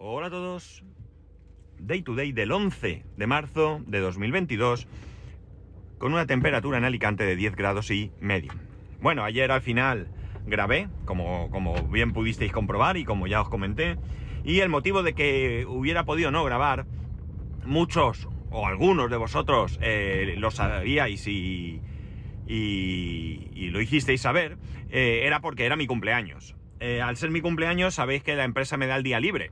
Hola a todos. Day to day del 11 de marzo de 2022 con una temperatura en Alicante de 10 grados y medio. Bueno, ayer al final grabé, como, como bien pudisteis comprobar y como ya os comenté, y el motivo de que hubiera podido no grabar, muchos o algunos de vosotros eh, lo sabíais y, y, lo hicisteis saber, eh, era porque era mi cumpleaños. Eh, al ser mi cumpleaños sabéis que la empresa me da el día libre,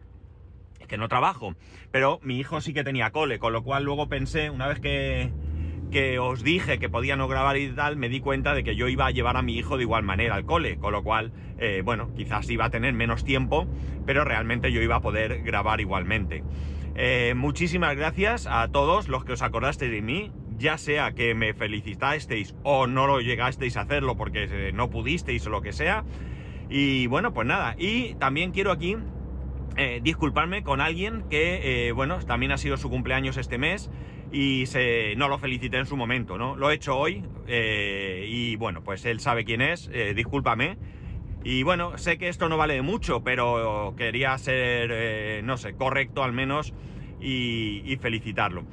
que no trabajo, pero mi hijo sí que tenía cole, con lo cual luego pensé, una vez que, que os dije que podía no grabar y tal, me di cuenta de que yo iba a llevar a mi hijo de igual manera al cole, con lo cual, eh, bueno, quizás iba a tener menos tiempo, pero realmente yo iba a poder grabar igualmente. Eh, muchísimas gracias a todos los que os acordasteis de mí, ya sea que me felicitasteis o no lo llegasteis a hacerlo porque eh, no pudisteis o lo que sea. Y bueno, pues nada, y también quiero aquí eh, disculparme con alguien que, eh, bueno, también ha sido su cumpleaños este mes y no lo felicité en su momento, ¿no? Lo he hecho hoy eh, y bueno, pues él sabe quién es, discúlpame. Y bueno, sé que esto no vale mucho, pero quería ser, no sé, correcto al menos y, y felicitarlo.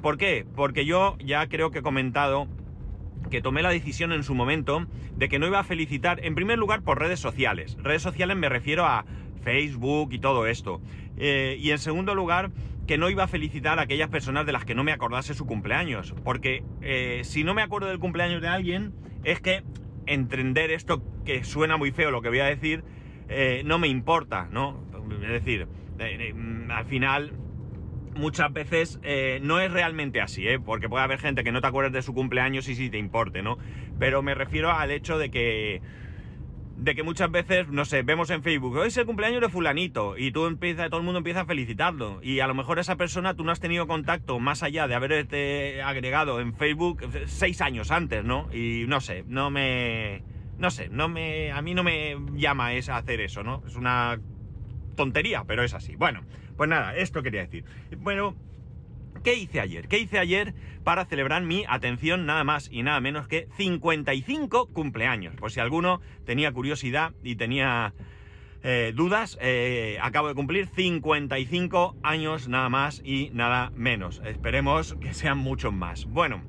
¿Por qué? Porque yo ya creo que he comentado que tomé la decisión en su momento de que no iba a felicitar, en primer lugar, por redes sociales. Redes sociales me refiero a Facebook y todo esto. Eh, y en segundo lugar, que no iba a felicitar a aquellas personas de las que no me acordase su cumpleaños. Porque eh, si no me acuerdo del cumpleaños de alguien, es que entender esto que suena muy feo lo que voy a decir, eh, no me importa, ¿no? Es decir, eh, al final muchas veces no es realmente así, ¿eh? porque puede haber gente que no te acuerdes de su cumpleaños y si te importe, ¿no? Pero me refiero al hecho de que de que muchas veces, no sé, vemos en Facebook, hoy es el cumpleaños de fulanito, y tú empiezas, todo el mundo empieza a felicitarlo, y a lo mejor esa persona tú no has tenido contacto más allá de haberte agregado en Facebook seis años antes, ¿no? Y no sé, no me, no sé, no me, a mí no me llama es hacer eso, ¿no? Es una tontería, pero es así. Bueno, pues nada, esto quería decir. Bueno, ¿qué hice ayer? ¿Qué hice ayer para celebrar mi atención nada más y nada menos que 55 cumpleaños? Por si alguno tenía curiosidad y tenía eh, dudas, eh, acabo de cumplir 55 años nada más y nada menos. Esperemos que sean muchos más. Bueno.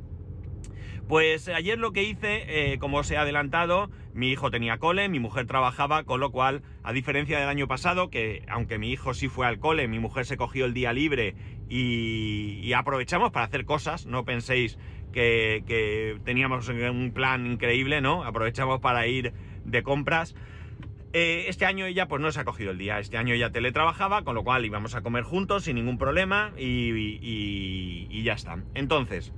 Pues ayer lo que hice, eh, como os he adelantado, mi hijo tenía cole, mi mujer trabajaba, con lo cual, a diferencia del año pasado, que aunque mi hijo sí fue al cole, mi mujer se cogió el día libre y, y aprovechamos para hacer cosas, no penséis que, teníamos un plan increíble, ¿no? Aprovechamos para ir de compras. Eh, este año ella pues no se ha cogido el día, este año ella teletrabajaba, con lo cual íbamos a comer juntos sin ningún problema y ya está. Entonces,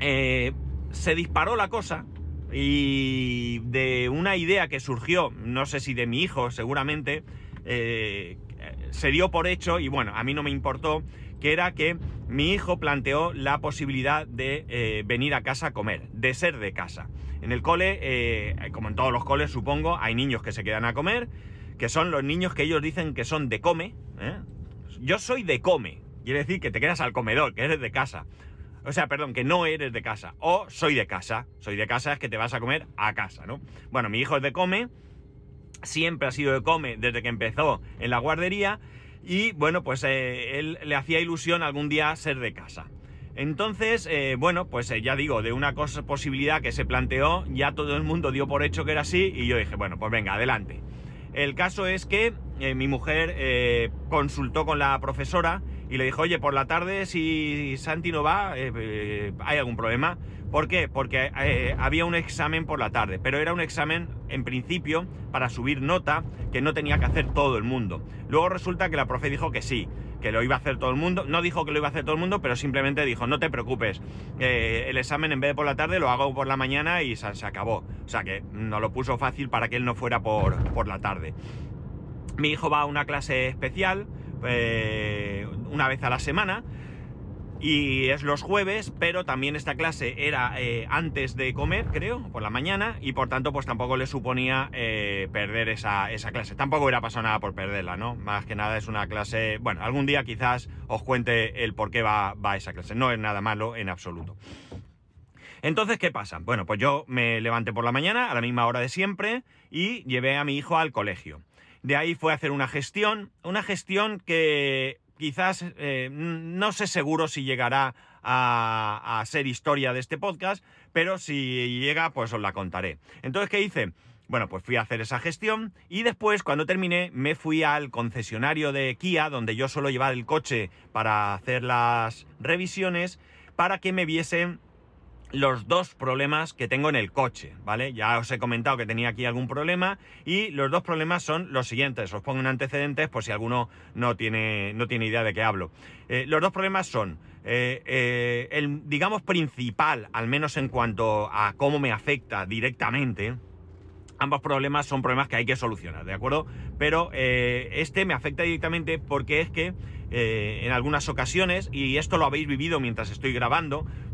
eh, se disparó la cosa y de una idea que surgió, no sé si de mi hijo seguramente, eh, se dio por hecho y bueno, a mí no me importó, que era que mi hijo planteó la posibilidad de eh, venir a casa a comer, de ser de casa. En el cole, eh, como en todos los coles supongo, hay niños que se quedan a comer, que son los niños que ellos dicen que son de come. ¿eh? Yo soy de come, quiere decir que te quedas al comedor, que eres de casa. O sea, perdón, que no eres de casa. O soy de casa. Soy de casa es que te vas a comer a casa, ¿no? Bueno, mi hijo es de come. Siempre ha sido de come desde que empezó en la guardería. Y bueno, pues eh, él le hacía ilusión algún día ser de casa. Entonces, eh, bueno, pues eh, ya digo, de una cosa, posibilidad que se planteó, ya todo el mundo dio por hecho que era así. Y yo dije, bueno, pues venga, adelante. El caso es que mi mujer consultó con la profesora y le dijo, oye, por la tarde si Santi no va, eh, eh, ¿hay algún problema? ¿Por qué? Porque eh, había un examen por la tarde, pero era un examen, en principio, para subir nota que no tenía que hacer todo el mundo. Luego resulta que la profe dijo que sí, que lo iba a hacer todo el mundo. No dijo que lo iba a hacer todo el mundo, pero simplemente dijo, no te preocupes, el examen en vez de por la tarde lo hago por la mañana y se, se acabó. O sea que nos lo puso fácil para que él no fuera por, por la tarde. Mi hijo va a una clase especial eh, una vez a la semana y es los jueves, pero también esta clase era eh, antes de comer, creo, por la mañana, y por tanto pues tampoco le suponía eh, perder esa, esa, clase. Tampoco hubiera pasado nada por perderla, ¿no? Más que nada es una clase, bueno, algún día quizás os cuente el por qué va, va esa clase. No es nada malo en absoluto. Entonces, ¿qué pasa? Bueno, pues yo me levanté por la mañana a la misma hora de siempre y llevé a mi hijo al colegio. De ahí fue a hacer una gestión, una gestión que quizás eh, no sé seguro si llegará a, a, ser historia de este podcast, pero si llega, pues os la contaré. Entonces, ¿qué hice? Bueno, pues fui a hacer esa gestión y después, cuando terminé, me fui al concesionario de Kia, donde yo suelo llevar el coche para hacer las revisiones, para que me viesen los dos problemas que tengo en el coche, ¿vale? Ya os he comentado que tenía aquí algún problema y los dos problemas son los siguientes. Os pongo en antecedentes por si alguno no tiene, no tiene idea de qué hablo. Eh, los dos problemas son, eh, eh, el, digamos, principal, al menos en cuanto a cómo me afecta directamente, ambos problemas son problemas que hay que solucionar, ¿de acuerdo? Pero este me afecta directamente porque es que en algunas ocasiones, y esto lo habéis vivido mientras estoy grabando, eh,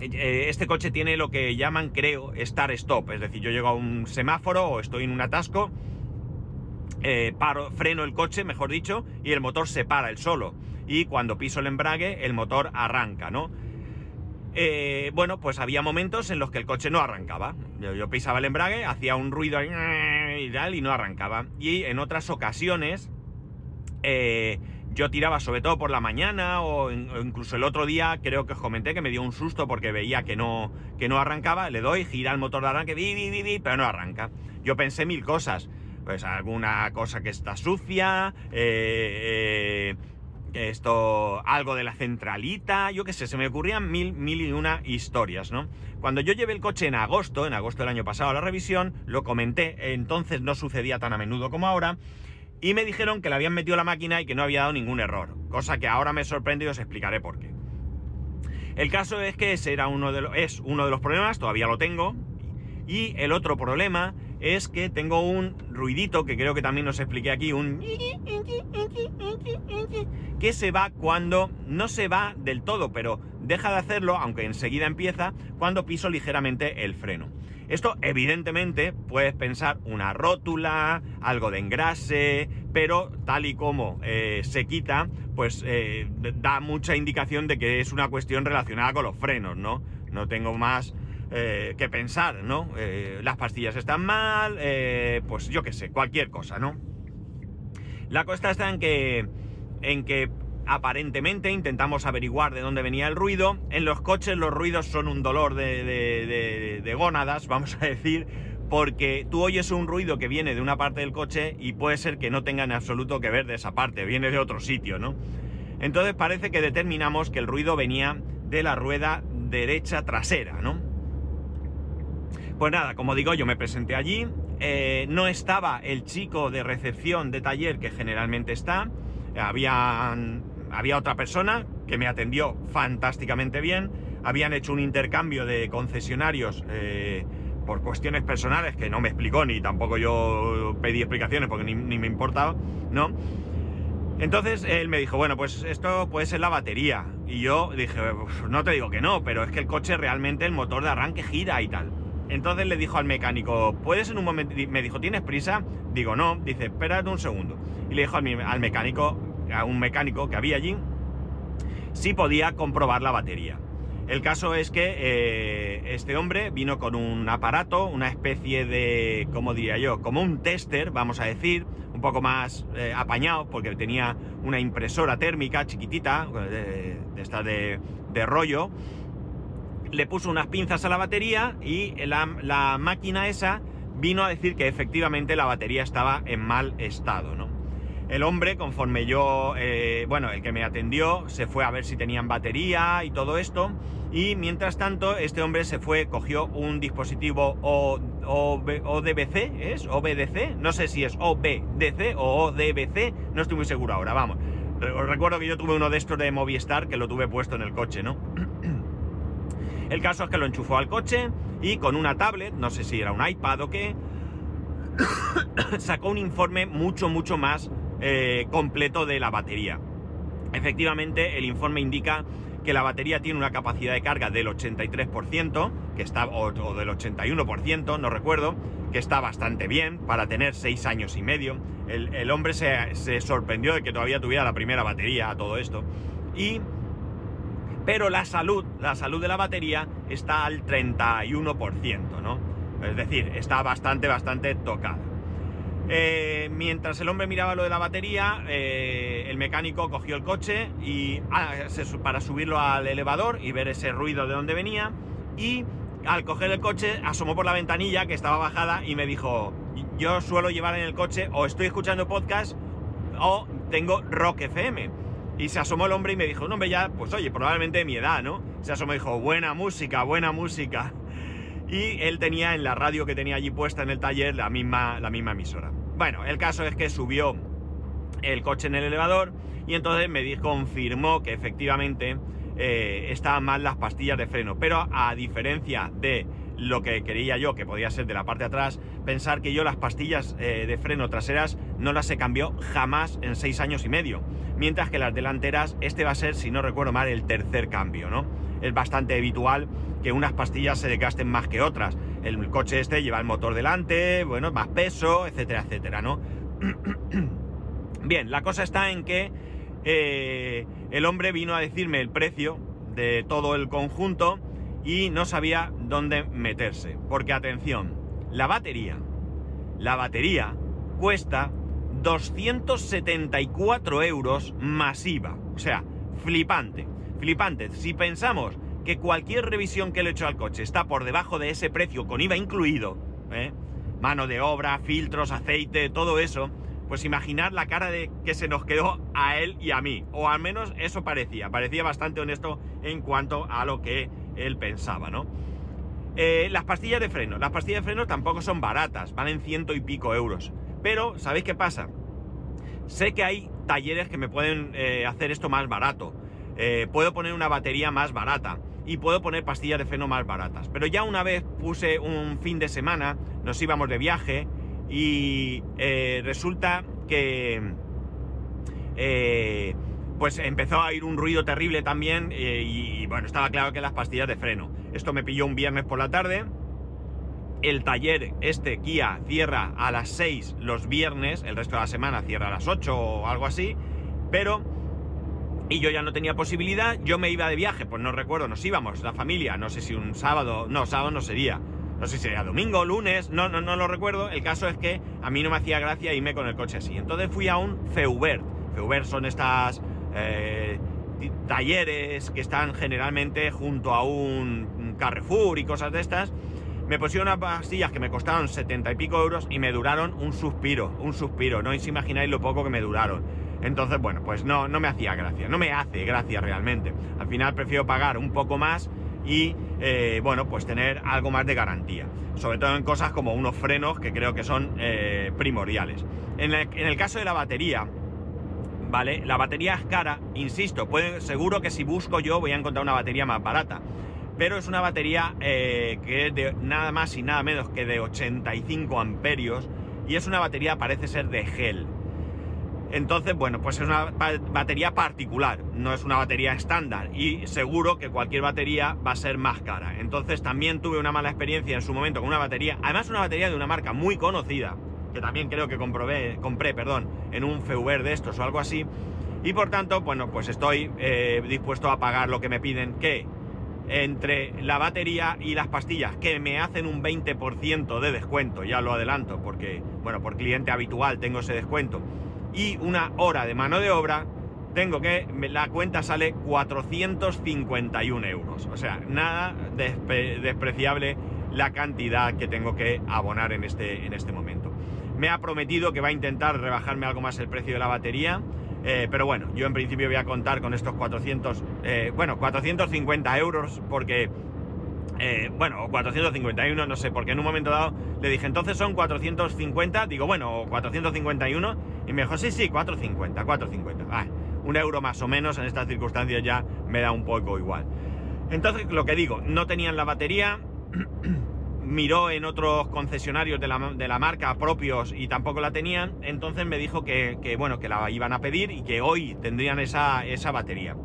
este coche tiene lo que llaman, creo, start-stop. Es decir, yo llego a un semáforo o estoy en un atasco, eh, paro, freno el coche, mejor dicho, y el motor se para el solo. Y cuando piso el embrague, el motor arranca, ¿no? Eh, bueno, pues había momentos en los que el coche no arrancaba. Yo, pisaba el embrague, hacía un ruido y tal, y no arrancaba. Y en otras ocasiones, yo tiraba sobre todo por la mañana o, incluso el otro día creo que os comenté que me dio un susto porque veía que no, que no arrancaba, le doy, gira el motor de arranque, di, pero no arranca. Yo pensé mil cosas, pues alguna cosa que está sucia, eh, eh, esto, algo de la centralita, yo qué sé, se me ocurrían mil, mil y una historias, ¿no? Cuando yo llevé el coche en agosto, en agosto del año pasado a la revisión, lo comenté, entonces no sucedía tan a menudo como ahora, y me dijeron que le habían metido la máquina y que no había dado ningún error, cosa que ahora me sorprende y os explicaré por qué. El caso es que ese era uno de los, es uno de los problemas, todavía lo tengo, y el otro problema es que tengo un ruidito que creo que también os expliqué aquí, un que se va cuando no se va del todo, pero deja de hacerlo, aunque enseguida empieza, cuando piso ligeramente el freno. Esto evidentemente puedes pensar una rótula, algo de engrase, pero tal y como eh, se quita, pues eh, da mucha indicación de que es una cuestión relacionada con los frenos, ¿no? No tengo más eh, que pensar, ¿no? las pastillas están mal, pues yo qué sé, cualquier cosa, ¿no? La cosa está en que, en que aparentemente intentamos averiguar de dónde venía el ruido. En los coches los ruidos son un dolor de, gónadas, vamos a decir, porque tú oyes un ruido que viene de una parte del coche y puede ser que no tenga en absoluto que ver de esa parte, viene de otro sitio, ¿no? Entonces parece que determinamos que el ruido venía de la rueda derecha trasera, ¿no? Pues nada, como digo, yo me presenté allí, eh, no estaba el chico de recepción de taller que generalmente está, habían había otra persona que me atendió fantásticamente bien, habían hecho un intercambio de concesionarios eh, por cuestiones personales que no me explicó ni tampoco yo pedí explicaciones porque ni, me importaba, ¿no? Entonces él me dijo, bueno, pues esto puede ser la batería. Y yo dije, no te digo que no, pero es que el coche realmente, el motor de arranque gira y tal. Entonces le dijo al mecánico, ¿puedes en un momento? Me dijo, ¿tienes prisa? Digo, no. Dice, espérate un segundo. Y le dijo al mecánico, a un mecánico que había allí, si podía comprobar la batería. El caso es que eh, este hombre vino con un aparato, una especie de, ¿cómo diría yo? Como un tester, vamos a decir, un poco más eh, apañado, porque tenía una impresora térmica chiquitita, de, esta de, rollo. Le puso unas pinzas a la batería y la, la máquina esa vino a decir que efectivamente la batería estaba en mal estado, ¿no? El hombre, conforme yo, eh, bueno, el que me atendió, se fue a ver si tenían batería y todo esto. Y mientras tanto, este hombre se fue, cogió un dispositivo o, ODBC, ¿es? OBDC, no sé si es OBDC o ODBC, no estoy muy seguro ahora, vamos. Recuerdo que yo tuve uno de estos de Movistar que lo tuve puesto en el coche, ¿no? El caso es que lo enchufó al coche y con una tablet, no sé si era un iPad o qué, sacó un informe mucho, mucho más eh, completo de la batería. Efectivamente, el informe indica que la batería tiene una capacidad de carga del 83%, que está, o, del 81%, no recuerdo, que está bastante bien para tener 6 años y medio. El, hombre se, sorprendió de que todavía tuviera la primera batería a todo esto. Y, pero la salud, la salud de la batería está al 31%, ¿no? Es decir, está bastante, bastante tocada. Eh, mientras el hombre miraba lo de la batería, eh, el mecánico cogió el coche y ah, para subirlo al elevador y ver ese ruido de donde venía. Y al coger el coche, asomó por la ventanilla que estaba bajada y me dijo: Yo suelo llevar en el coche o estoy escuchando podcast o tengo Rock FM. Y se asomó el hombre y me dijo: No, hombre, ya, pues oye, probablemente de mi edad, ¿no? Se asomó y dijo: Buena música, buena música y él tenía en la radio que tenía allí puesta en el taller la misma, la misma emisora. Bueno, el caso es que subió el coche en el elevador y entonces me confirmó que efectivamente eh, estaban mal las pastillas de freno, pero a diferencia de lo que quería yo, que podía ser de la parte de atrás, pensar que yo las pastillas eh, de freno traseras no las he cambiado jamás en seis años y medio, mientras que las delanteras, este va a ser, si no recuerdo mal, el tercer cambio, ¿no? Es bastante habitual que unas pastillas se desgasten más que otras. El coche este lleva el motor delante, bueno, más peso, etcétera, etcétera, ¿no? Bien, la cosa está en que eh, el hombre vino a decirme el precio de todo el conjunto y no sabía dónde meterse. Porque atención, la batería, la batería cuesta 274 euros masiva. O sea, flipante, flipante. Si pensamos que cualquier revisión que le he hecho al coche está por debajo de ese precio con IVA incluido, ¿eh? mano de obra, filtros, aceite, todo eso, pues imaginar la cara de que se nos quedó a él y a mí. O al menos eso parecía. Parecía bastante honesto en cuanto a lo que él pensaba, ¿no? Eh, las pastillas de freno. Las pastillas de freno tampoco son baratas, valen ciento y pico euros. Pero, ¿sabéis qué pasa? Sé que hay talleres que me pueden eh, hacer esto más barato. Puedo poner una batería más barata y puedo poner pastillas de freno más baratas. Pero ya una vez puse un fin de semana, nos íbamos de viaje y eh, resulta que eh, pues empezó a ir un ruido terrible también eh, y, bueno, estaba claro que las pastillas de freno. Esto me pilló un viernes por la tarde. El taller, este Kia, cierra a las 6 los viernes, el resto de la semana cierra a las 8 o algo así, pero y yo ya no tenía posibilidad, yo me iba de viaje, pues no recuerdo, nos íbamos, la familia, no sé si un sábado, no, sábado no sería, no sé si sería domingo, lunes, no, no, no lo recuerdo, el caso es que a mí no me hacía gracia irme con el coche así, entonces fui a un Feubert, Feubert son estas eh, talleres que están generalmente junto a un Carrefour y cosas de estas, me pusieron unas pastillas que me costaron 70 y pico euros y me duraron un suspiro, un suspiro, no os imagináis lo poco que me duraron. Entonces, bueno, pues no, no me hacía gracia, no me hace gracia realmente. Al final prefiero pagar un poco más y, eh, bueno, pues tener algo más de garantía. Sobre todo en cosas como unos frenos que creo que son eh, primordiales. En el, caso de la batería, ¿vale? La batería es cara, insisto, seguro que si busco yo voy a encontrar una batería más barata. Pero es una batería eh, que es de nada más y nada menos que de 85 amperios y es una batería parece ser de gel. Entonces, bueno, pues es una batería particular, no es una batería estándar y seguro que cualquier batería va a ser más cara. Entonces también tuve una mala experiencia en su momento con una batería, además una batería de una marca muy conocida, que también creo que compré, perdón, en un FEUR de estos o algo así. Y por tanto, bueno, pues estoy eh, dispuesto a pagar lo que me piden, que entre la batería y las pastillas, que me hacen un 20% de descuento, ya lo adelanto, porque, bueno, por cliente habitual tengo ese descuento y una hora de mano de obra, tengo que, la cuenta sale 451 euros. O sea, nada despreciable la cantidad que tengo que abonar en este, en este momento. Me ha prometido que va a intentar rebajarme algo más el precio de la batería, eh, pero bueno, yo en principio voy a contar con estos 400, eh, bueno, 450 euros porque eh, bueno, 451, no sé, porque en un momento dado le dije, entonces son 450, digo, bueno, 451, y me dijo, sí, sí, 450, 450. Ah, un euro más o menos en estas circunstancias ya me da un poco igual. Entonces, lo que digo, no tenían la batería, miró en otros concesionarios de la, marca propios y tampoco la tenían, entonces me dijo que, bueno, que la iban a pedir y que hoy tendrían esa, esa batería.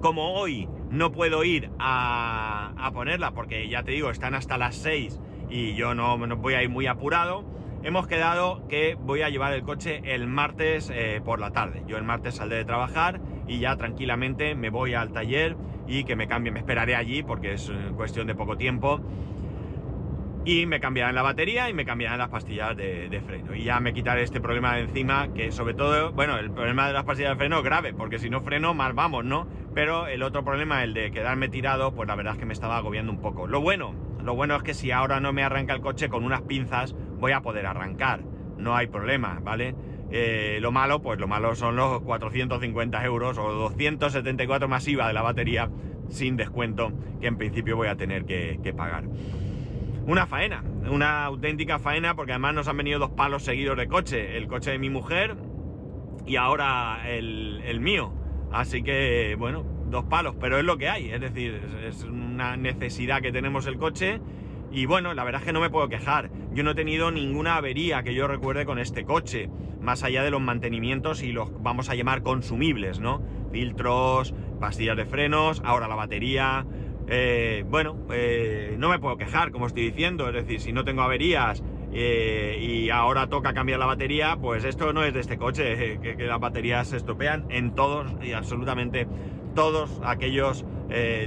Como hoy no puedo ir a, ponerla porque ya te digo, están hasta las 6 y yo no, voy a ir muy apurado. Hemos quedado que voy a llevar el coche el martes eh, por la tarde. Yo el martes saldré de trabajar y ya tranquilamente me voy al taller y que me cambie, me esperaré allí porque es eh, cuestión de poco tiempo. y me cambiarán la batería y me cambiarán las pastillas de, de, freno. Y ya me quitaré este problema de encima, que sobre todo, bueno, el problema de las pastillas de freno es grave, porque si no freno, mal vamos, ¿no? Pero el otro problema, el de quedarme tirado, pues la verdad es que me estaba agobiando un poco. Lo bueno, lo bueno es que si ahora no me arranca el coche con unas pinzas, voy a poder arrancar. No hay problema, ¿vale? Eh, lo malo, pues lo malo son los 450 euros o 274 masiva de la batería sin descuento que en principio voy a tener que, pagar una faena, una auténtica faena, porque además nos han venido dos palos seguidos de coche, el coche de mi mujer y ahora el mío. Así que, bueno, dos palos, pero es lo que hay, es decir, es una necesidad que tenemos el coche. Y bueno, la verdad es que no me puedo quejar. Yo no he tenido ninguna avería que yo recuerde con este coche, más allá de los mantenimientos y los vamos a llamar consumibles, ¿no? Filtros, pastillas de frenos, ahora la batería, eh, bueno, eh, no me puedo quejar, como estoy diciendo, es decir, si no tengo averías eh, y ahora toca cambiar la batería, pues esto no es de este coche, que, que, las baterías se estropean en todos y absolutamente todos aquellos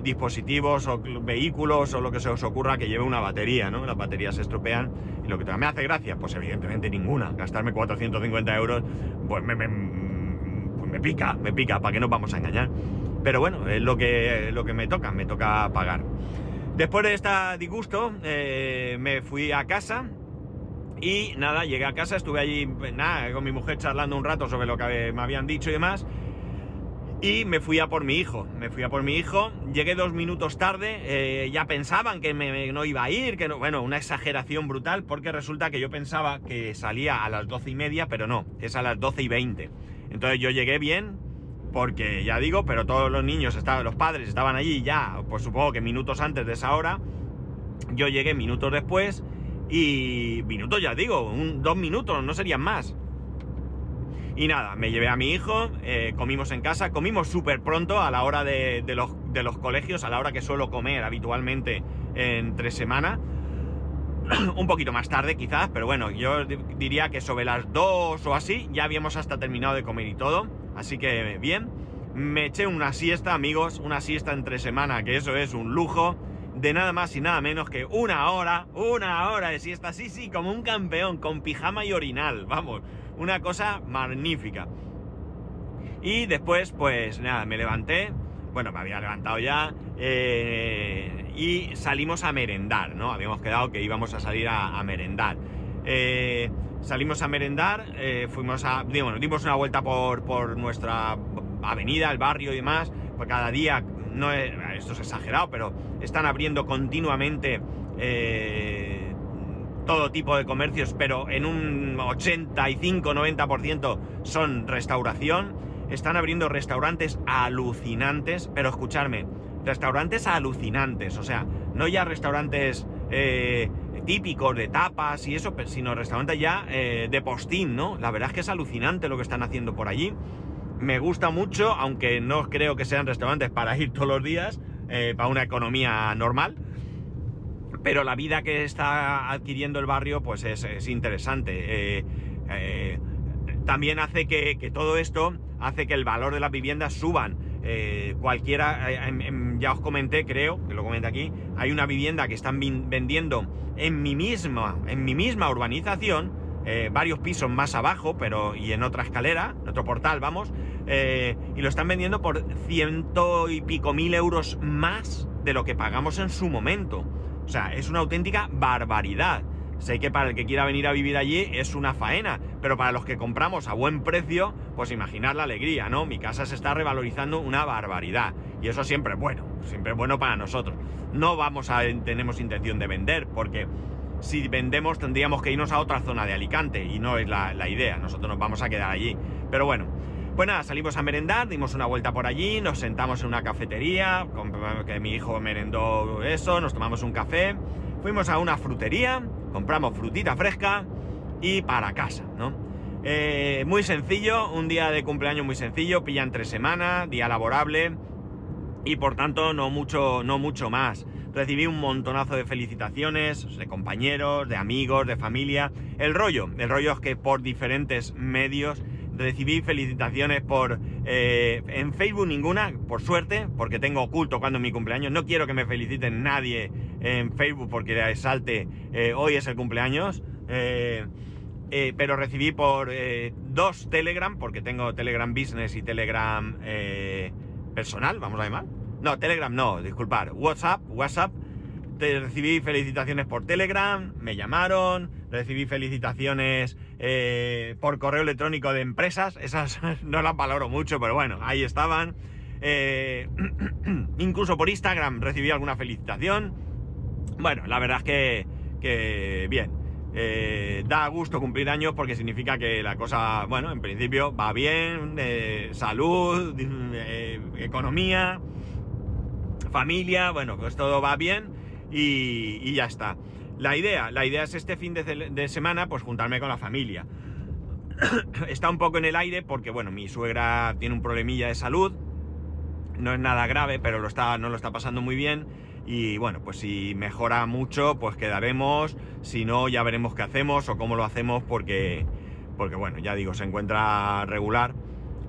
dispositivos o vehículos o lo que se os ocurra que lleve una batería, ¿no? Las baterías se estropean y lo que me hace gracia, pues evidentemente ninguna. Gastarme 450 euros, pues pues me pica, me pica, ¿para qué nos vamos a engañar? Pero bueno, es lo que, lo que me toca, me toca pagar. Después de este disgusto, eh, me fui a casa y nada, llegué a casa, estuve allí nada, con mi mujer charlando un rato sobre lo que me habían dicho y demás. Y me fui a por mi hijo, me fui a por mi hijo, llegué dos minutos tarde, eh, ya pensaban que me, no iba a ir, que no, bueno, una exageración brutal, porque resulta que yo pensaba que salía a las doce y media, pero no, es a las doce y veinte. Entonces yo llegué bien, porque ya digo, pero todos los niños, estaban, los padres estaban allí ya, pues supongo que minutos antes de esa hora. Yo llegué minutos después y minutos ya digo, un, dos minutos, no serían más. Y nada, me llevé a mi hijo, eh, comimos en casa, comimos súper pronto a la hora de, los, colegios, a la hora que suelo comer habitualmente entre semana. un poquito más tarde quizás, pero bueno, yo diría que sobre las dos o así ya habíamos hasta terminado de comer y todo. Así que bien, me eché una siesta, amigos, una siesta entre semana, que eso es un lujo, de nada más y nada menos que una hora, una hora de siesta, sí, sí, como un campeón, con pijama y orinal, vamos, una cosa magnífica. Y después, pues nada, me levanté, bueno, me había levantado ya, eh, y salimos a merendar, ¿no? Habíamos quedado que íbamos a salir a, merendar. Eh, salimos a merendar, eh, fuimos a, bueno, dimos una vuelta por, por, nuestra avenida, el barrio y demás, pues cada día, no es, esto es exagerado, pero están abriendo continuamente eh, todo tipo de comercios, pero en un 85-90% son restauración, están abriendo restaurantes alucinantes, pero escucharme, restaurantes alucinantes, o sea, no ya restaurantes... Eh, típicos de tapas y eso, sino restaurantes ya eh, de postín, ¿no? La verdad es que es alucinante lo que están haciendo por allí. Me gusta mucho, aunque no creo que sean restaurantes para ir todos los días, eh, para una economía normal. Pero la vida que está adquiriendo el barrio, pues es, es interesante. Eh, también hace que, todo esto hace que el valor de las viviendas suban. cualquiera, ya os comenté, creo, que lo comenté aquí, hay una vivienda que están vendiendo en mi misma, en mi misma urbanización, eh, varios pisos más abajo, pero y en otra escalera, en otro portal, vamos, eh, y lo están vendiendo por ciento y pico mil euros más de lo que pagamos en su momento. O sea, es una auténtica barbaridad. Sé que para el que quiera venir a vivir allí es una faena, pero para los que compramos a buen precio, pues imaginar la alegría, ¿no? Mi casa se está revalorizando una barbaridad. Y eso siempre es bueno, siempre es bueno para nosotros. No vamos a, tenemos intención de vender, porque si vendemos tendríamos que irnos a otra zona de Alicante, y no es la, idea, nosotros nos vamos a quedar allí. Pero bueno, pues nada, salimos a merendar, dimos una vuelta por allí, nos sentamos en una cafetería, que mi hijo merendó eso, nos tomamos un café, fuimos a una frutería, compramos frutita fresca y para casa, ¿no? Eh, muy sencillo, un día de cumpleaños muy sencillo, pillan tres semanas, día laborable y por tanto no mucho, no mucho más. Recibí un montonazo de felicitaciones de compañeros, de amigos, de familia. El rollo, el rollo es que por diferentes medios recibí felicitaciones por... eh, en Facebook ninguna, por suerte, porque tengo oculto cuando es mi cumpleaños. No quiero que me feliciten nadie en Facebook porque salte eh, hoy es el cumpleaños. Eh, pero recibí por dos Telegram, porque tengo Telegram Business y Telegram personal, vamos a llamar. No, Telegram no, disculpar. WhatsApp, WhatsApp. Te recibí felicitaciones por Telegram, me llamaron, recibí felicitaciones eh, por correo electrónico de empresas, esas no las valoro mucho, pero bueno, ahí estaban. Eh, incluso por Instagram recibí alguna felicitación. Bueno, la verdad es que, que bien. Eh, da gusto cumplir años porque significa que la cosa, bueno, en principio va bien, eh, salud, economía, familia, bueno, pues todo va bien y, ya está. La idea, la idea es este fin de, semana, pues juntarme con la familia. está un poco en el aire porque, bueno, mi suegra tiene un problemilla de salud, no es nada grave, pero no lo está pasando muy bien. Y bueno, pues si mejora mucho, pues quedaremos. Si no, ya veremos qué hacemos o cómo lo hacemos, porque, porque bueno, ya digo, se encuentra regular.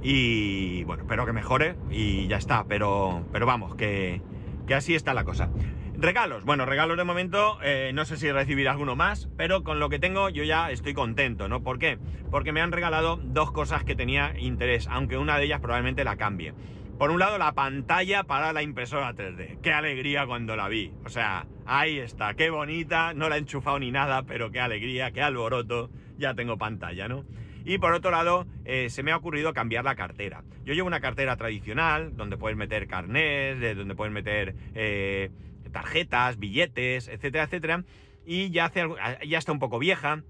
Y bueno, espero que mejore y ya está. Pero, pero vamos, que, que así está la cosa. Regalos, bueno, regalos de momento, eh, no sé si recibiré alguno más, pero con lo que tengo yo ya estoy contento, ¿no? ¿Por qué? Porque me han regalado dos cosas que tenía interés, aunque una de ellas probablemente la cambie. Por un lado, la pantalla para la impresora 3D. Qué alegría cuando la vi. O sea, ahí está, qué bonita. No la he enchufado ni nada, pero qué alegría, qué alboroto. Ya tengo pantalla, ¿no? Y por otro lado, eh, se me ha ocurrido cambiar la cartera. Yo llevo una cartera tradicional, donde puedes meter carnés, de donde puedes meter eh, tarjetas, billetes, etcétera, etcétera. Y ya, hace, algo- ya está un poco vieja.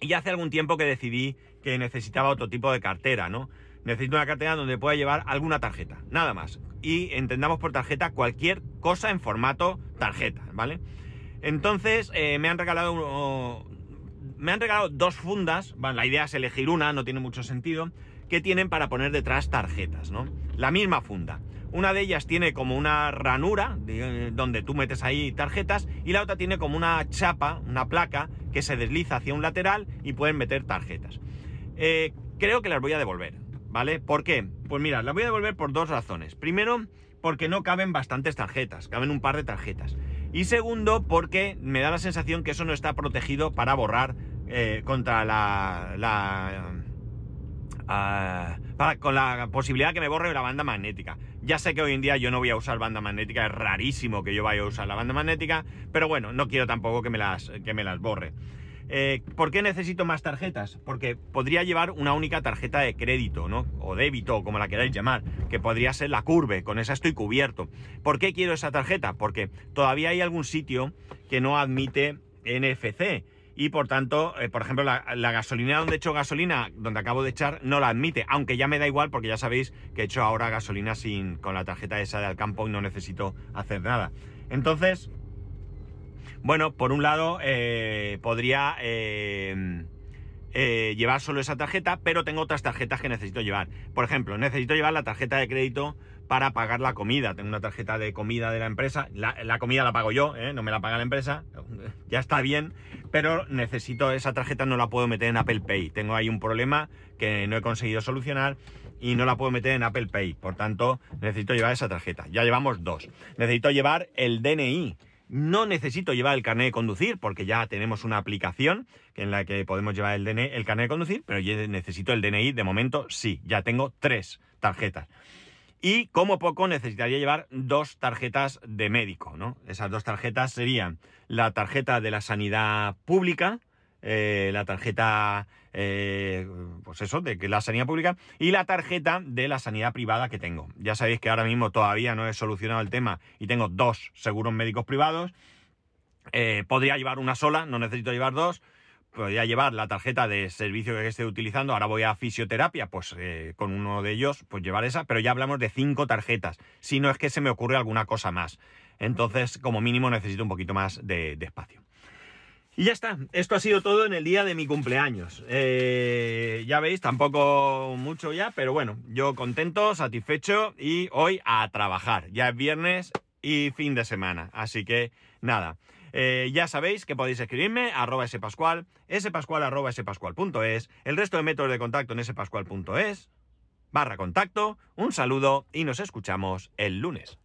Y ya hace algún tiempo que decidí que necesitaba otro tipo de cartera, ¿no? Necesito una cartera donde pueda llevar alguna tarjeta, nada más. Y entendamos por tarjeta cualquier cosa en formato tarjeta, ¿vale? Entonces eh, me han regalado me han regalado dos fundas. La idea es elegir una, no tiene mucho sentido. Que tienen para poner detrás tarjetas, ¿no? La misma funda. Una de ellas tiene como una ranura de- donde tú metes ahí tarjetas y la otra tiene como una chapa, una placa que se desliza hacia un lateral y pueden meter tarjetas. Eh, creo que las voy a devolver, ¿vale? ¿Por qué? Pues mira, las voy a devolver por dos razones. Primero, porque no caben bastantes tarjetas, caben un par de tarjetas. Y segundo, porque me da la sensación que eso no está protegido para borrar eh, contra la... la ah, para- con la posibilidad que me borre la banda magnética. Ya sé que hoy en día yo no voy a usar banda magnética, es rarísimo que yo vaya a usar la banda magnética, pero bueno, no quiero tampoco que me las, que me las borre. Eh, ¿Por qué necesito más tarjetas? Porque podría llevar una única tarjeta de crédito, ¿no? O débito, como la queráis llamar, que podría ser la Curve, con esa estoy cubierto. ¿Por qué quiero esa tarjeta? Porque todavía hay algún sitio que no admite NFC. Y por tanto, eh, por ejemplo, la, gasolina donde he hecho gasolina, donde acabo de echar, no la admite. Aunque ya me da igual porque ya sabéis que he hecho ahora gasolina sin, con la tarjeta esa de Alcampo y no necesito hacer nada. Entonces, bueno, por un lado, eh, podría eh, eh, llevar solo esa tarjeta, pero tengo otras tarjetas que necesito llevar. Por ejemplo, necesito llevar la tarjeta de crédito para pagar la comida. Tengo una tarjeta de comida de la empresa. La, comida la pago yo, no me la paga la empresa. Ya está bien, pero necesito esa tarjeta, no la puedo meter en Apple Pay. Tengo ahí un problema que no he conseguido solucionar y no la puedo meter en Apple Pay. Por tanto, necesito llevar esa tarjeta. Ya llevamos dos. Necesito llevar el DNI. No necesito llevar el carnet de conducir porque ya tenemos una aplicación en la que podemos llevar el, DNI, el carnet de conducir, pero yo necesito el DNI. De momento, sí, ya tengo tres tarjetas. Y como poco necesitaría llevar dos tarjetas de médico, ¿no? Esas dos tarjetas serían la tarjeta de la sanidad pública, eh, la tarjeta, eh, pues eso, de la sanidad pública y la tarjeta de la sanidad privada que tengo. Ya sabéis que ahora mismo todavía no he solucionado el tema y tengo dos seguros médicos privados. Eh, podría llevar una sola, no necesito llevar dos. Podría llevar la tarjeta de servicio que esté utilizando. Ahora voy a fisioterapia, pues eh, con uno de ellos, pues llevar esa. Pero ya hablamos de cinco tarjetas. Si no es que se me ocurre alguna cosa más. Entonces, como mínimo, necesito un poquito más de espacio. Y ya está, esto ha sido todo en el día de mi cumpleaños. Eh, ya veis, tampoco mucho ya, pero bueno, yo contento, satisfecho y hoy a trabajar. Ya es viernes y fin de semana, así que nada. Eh, ya sabéis que podéis escribirme arroba spascual, spascual spascual.es, el resto de métodos de contacto en spascual.es, barra contacto, un saludo y nos escuchamos el lunes.